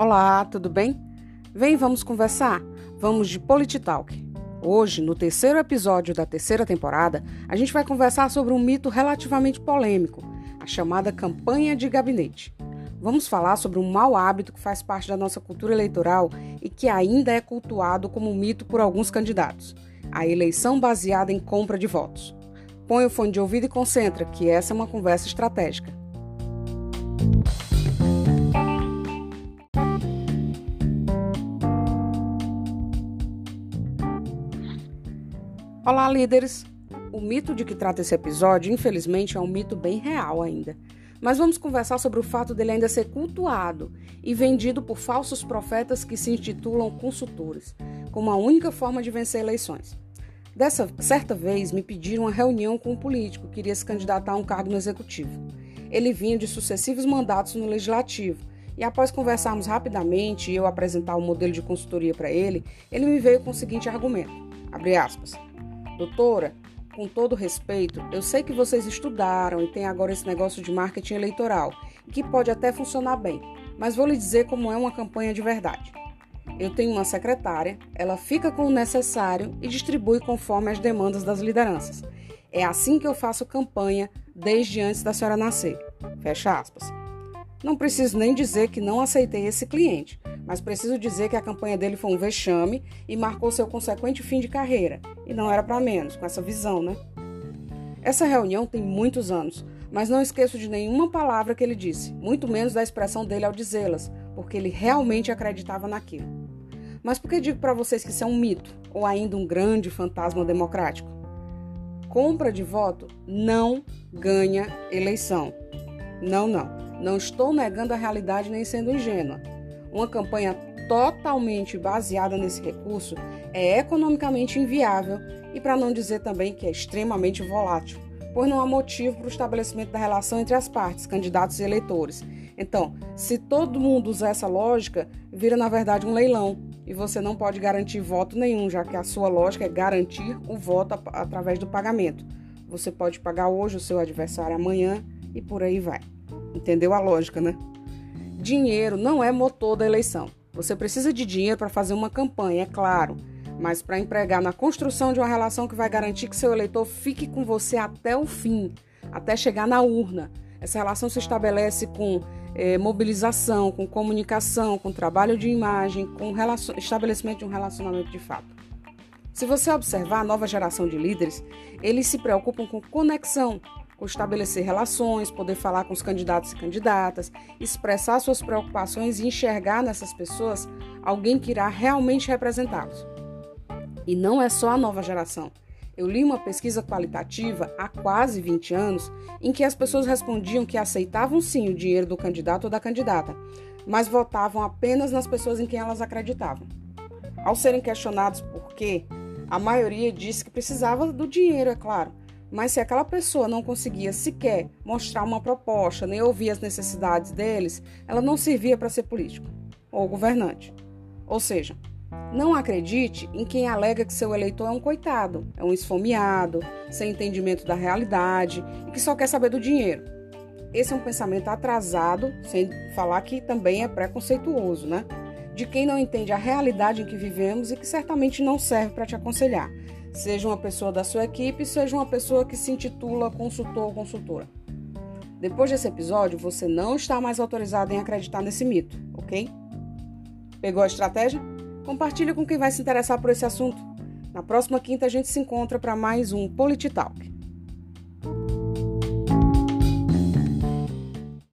Olá, tudo bem? Vem, vamos conversar. Vamos de Polititalk. Hoje, no terceiro episódio da terceira temporada, a gente vai conversar sobre um mito relativamente polêmico, a chamada campanha de gabinete. Vamos falar sobre um mau hábito que faz parte da nossa cultura eleitoral e que ainda é cultuado como um mito por alguns candidatos: a eleição baseada em compra de votos. Põe o fone de ouvido e concentra, que essa é uma conversa estratégica. Olá, líderes! O mito de que trata esse episódio, infelizmente, é um mito bem real ainda. Mas vamos conversar sobre o fato dele ainda ser cultuado e vendido por falsos profetas que se intitulam consultores, como a única forma de vencer eleições. Dessa certa vez, me pediram uma reunião com um político que queria se candidatar a um cargo no executivo. Ele vinha de sucessivos mandatos no legislativo e após conversarmos rapidamente e eu apresentar o um modelo de consultoria para ele, ele me veio com o seguinte argumento: abre aspas. Doutora, com todo respeito, eu sei que vocês estudaram e tem agora esse negócio de marketing eleitoral, que pode até funcionar bem, mas vou lhe dizer como é uma campanha de verdade. Eu tenho uma secretária, ela fica com o necessário e distribui conforme as demandas das lideranças. É assim que eu faço campanha desde antes da senhora nascer. Fecha aspas. Não preciso nem dizer que não aceitei esse cliente, mas preciso dizer que a campanha dele foi um vexame e marcou seu consequente fim de carreira. E não era para menos, com essa visão, né? Essa reunião tem muitos anos, mas não esqueço de nenhuma palavra que ele disse, muito menos da expressão dele ao dizê-las, porque ele realmente acreditava naquilo. Mas por que digo para vocês que isso é um mito ou ainda um grande fantasma democrático? Compra de voto não ganha eleição. Não, não. Não estou negando a realidade nem sendo ingênua. Uma campanha totalmente baseada nesse recurso é economicamente inviável e, para não dizer também que é extremamente volátil, pois não há motivo para o estabelecimento da relação entre as partes, candidatos e eleitores. Então, se todo mundo usar essa lógica, vira na verdade um leilão e você não pode garantir voto nenhum, já que a sua lógica é garantir o voto através do pagamento. Você pode pagar hoje o seu adversário amanhã e por aí vai. Entendeu a lógica, né? Dinheiro não é motor da eleição. Você precisa de dinheiro para fazer uma campanha, é claro, mas para empregar na construção de uma relação que vai garantir que seu eleitor fique com você até o fim, até chegar na urna. Essa relação se estabelece com é, mobilização, com comunicação, com trabalho de imagem, com estabelecimento de um relacionamento de fato. Se você observar a nova geração de líderes, eles se preocupam com conexão, estabelecer relações, poder falar com os candidatos e candidatas, expressar suas preocupações e enxergar nessas pessoas alguém que irá realmente representá-los. E não é só a nova geração. Eu li uma pesquisa qualitativa há quase 20 anos em que as pessoas respondiam que aceitavam sim o dinheiro do candidato ou da candidata, mas votavam apenas nas pessoas em quem elas acreditavam. Ao serem questionados por quê, a maioria disse que precisava do dinheiro, é claro, mas se aquela pessoa não conseguia sequer mostrar uma proposta, nem ouvir as necessidades deles, ela não servia para ser político ou governante. Ou seja, não acredite em quem alega que seu eleitor é um coitado, é um esfomeado, sem entendimento da realidade e que só quer saber do dinheiro. Esse é um pensamento atrasado, sem falar que também é preconceituoso, né? De quem não entende a realidade em que vivemos e que certamente não serve para te aconselhar seja uma pessoa da sua equipe, seja uma pessoa que se intitula consultor ou consultora. Depois desse episódio, você não está mais autorizado em acreditar nesse mito, ok? Pegou a estratégia? Compartilhe com quem vai se interessar por esse assunto. Na próxima quinta a gente se encontra para mais um Polititalk.